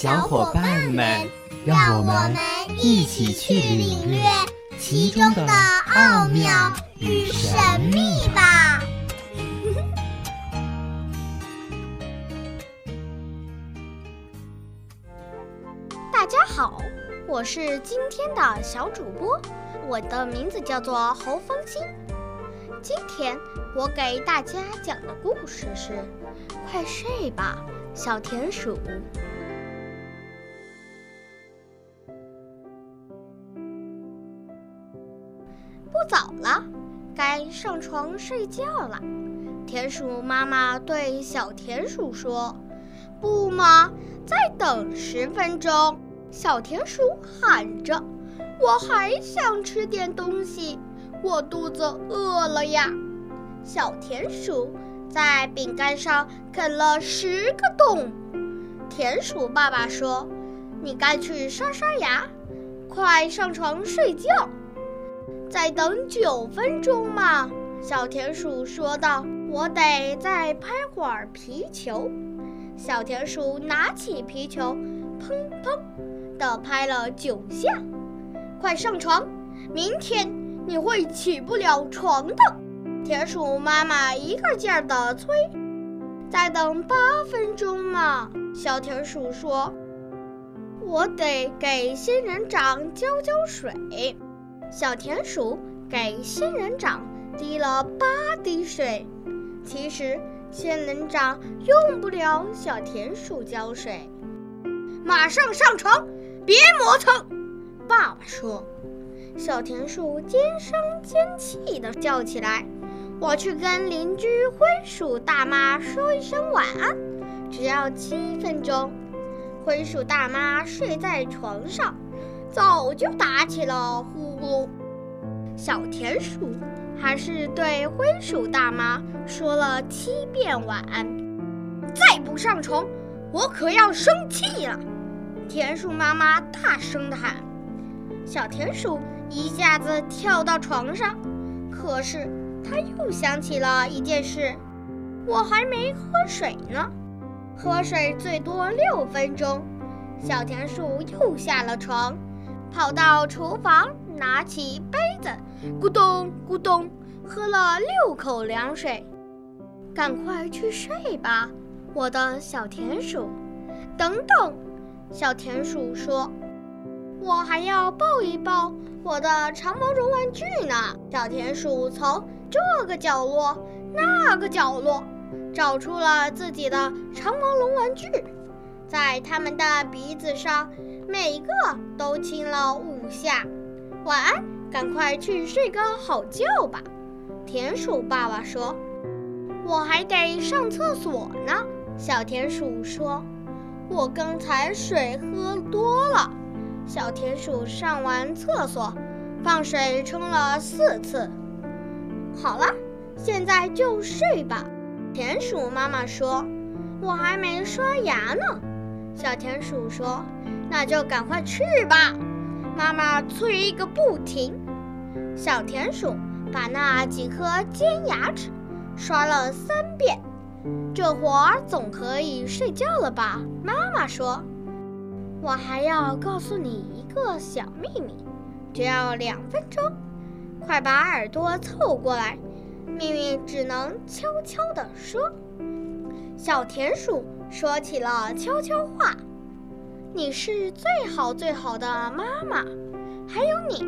小伙伴们，让我们一起去领略其中的奥妙与神秘吧！大家好，我是今天的小主播，我的名字叫做侯方心。今天我给大家讲的故事是：快睡吧，小田鼠。不早了，该上床睡觉了。田鼠妈妈对小田鼠说：“不嘛，再等十分钟。”小田鼠喊着：“我还想吃点东西，我肚子饿了呀！”小田鼠在饼干上啃了十个洞。田鼠爸爸说：“你该去刷刷牙，快上床睡觉。”再等九分钟嘛，小田鼠说道：“我得再拍会儿皮球。”小田鼠拿起皮球，砰砰地拍了九下。快上床，明天你会起不了床的。田鼠妈妈一个劲儿地催。再等八分钟嘛，小田鼠说：“我得给仙人掌浇浇水。”小田鼠给仙人掌滴了八滴水，其实仙人掌用不了小田鼠浇水。马上上床，别磨蹭！爸爸说。小田鼠尖声尖气地叫起来：“我去跟邻居灰鼠大妈说一声晚安，只要七分钟。”灰鼠大妈睡在床上。早就打起了呼噜，小田鼠还是对灰鼠大妈说了七遍晚安。再不上床，我可要生气了！田鼠妈妈大声地喊。小田鼠一下子跳到床上，可是他又想起了一件事：我还没喝水呢，喝水最多六分钟。小田鼠又下了床。跑到厨房，拿起杯子，咕咚咕咚，喝了六口凉水。赶快去睡吧，我的小田鼠。等等，小田鼠说：“我还要抱一抱我的长毛绒玩具呢。”小田鼠从这个角落、那个角落找出了自己的长毛绒玩具，在它们的鼻子上。每个都亲了五下，晚安，赶快去睡个好觉吧。田鼠爸爸说：“我还得上厕所呢。”小田鼠说：“我刚才水喝多了。”小田鼠上完厕所，放水冲了四次。好了，现在就睡吧。田鼠妈妈说：“我还没刷牙呢。”小田鼠说。那就赶快去吧，妈妈催个不停。小田鼠把那几颗尖牙齿刷了三遍，这会儿总可以睡觉了吧？妈妈说：“我还要告诉你一个小秘密，只要两分钟，快把耳朵凑过来，秘密只能悄悄地说。”小田鼠说起了悄悄话。你是最好最好的妈妈，还有你，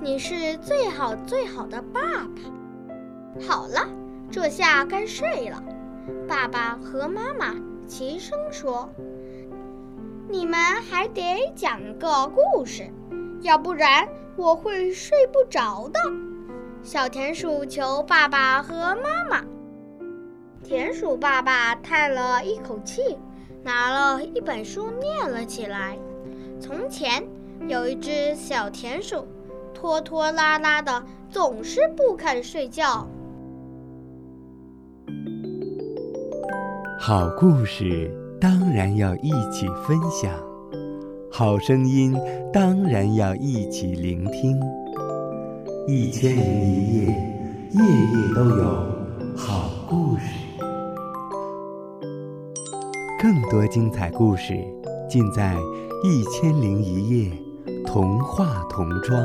你是最好最好的爸爸。好了，这下该睡了。爸爸和妈妈齐声说：“你们还得讲个故事，要不然我会睡不着的。”小田鼠求爸爸和妈妈。田鼠爸爸叹了一口气。拿了一本书念了起来，从前有一只小田鼠，拖拖拉拉的，总是不肯睡觉。好故事当然要一起分享，好声音当然要一起聆听。一千零一夜，夜夜都有好故事。更多精彩故事尽在《一千零一夜》童话童装。